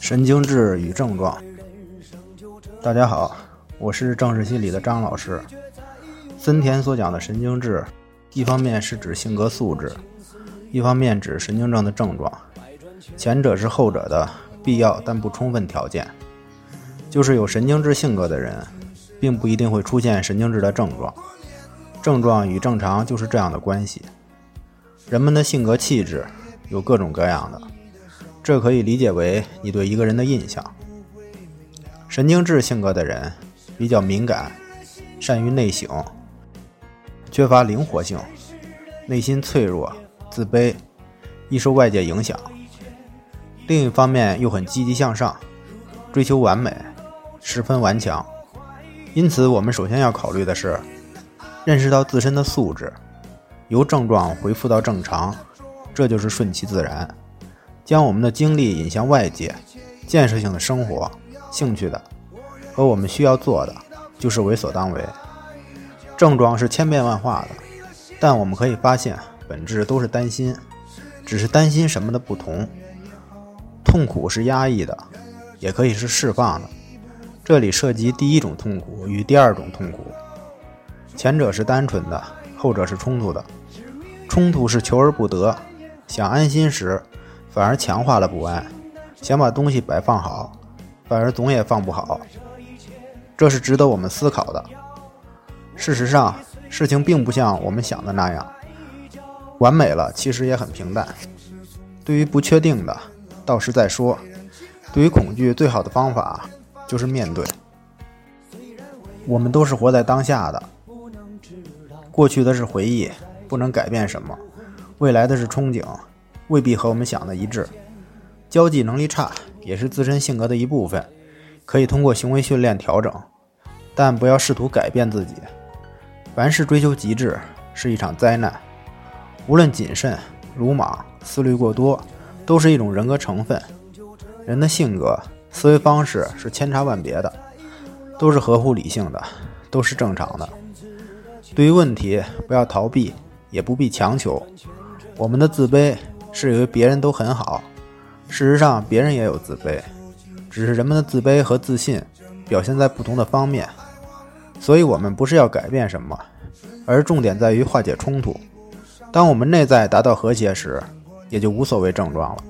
神经质与症状。大家好，我是正视心理的张老师。森田所讲的神经质，一方面是指性格素质，一方面指神经症的症状。前者是后者的必要但不充分条件。就是有神经质性格的人，并不一定会出现神经质的症状。症状与正常就是这样的关系。人们的性格气质有各种各样的。这可以理解为你对一个人的印象。神经质性格的人比较敏感，善于内省，缺乏灵活性，内心脆弱、自卑，易受外界影响。另一方面又很积极向上，追求完美，十分顽强。因此，我们首先要考虑的是，认识到自身的素质，由症状恢复到正常，这就是顺其自然。将我们的精力引向外界，建设性的生活、兴趣的和我们需要做的，就是为所当为。症状是千变万化的，但我们可以发现，本质都是担心，只是担心什么的不同。痛苦是压抑的，也可以是释放的。这里涉及第一种痛苦与第二种痛苦，前者是单纯的，后者是冲突的。冲突是求而不得，想安心时。反而强化了不安，想把东西摆放好，反而总也放不好。这是值得我们思考的。事实上，事情并不像我们想的那样完美了，其实也很平淡。对于不确定的，到时再说。对于恐惧，最好的方法就是面对。我们都是活在当下的，过去的是回忆，不能改变什么；未来的是憧憬。未必和我们想的一致，交际能力差也是自身性格的一部分，可以通过行为训练调整，但不要试图改变自己。凡事追求极致是一场灾难，无论谨慎、鲁莽、思虑过多，都是一种人格成分。人的性格、思维方式是千差万别的，都是合乎理性的，都是正常的。对于问题，不要逃避，也不必强求。我们的自卑。是以为别人都很好，事实上别人也有自卑，只是人们的自卑和自信表现在不同的方面。所以，我们不是要改变什么，而重点在于化解冲突。当我们内在达到和谐时，也就无所谓症状了。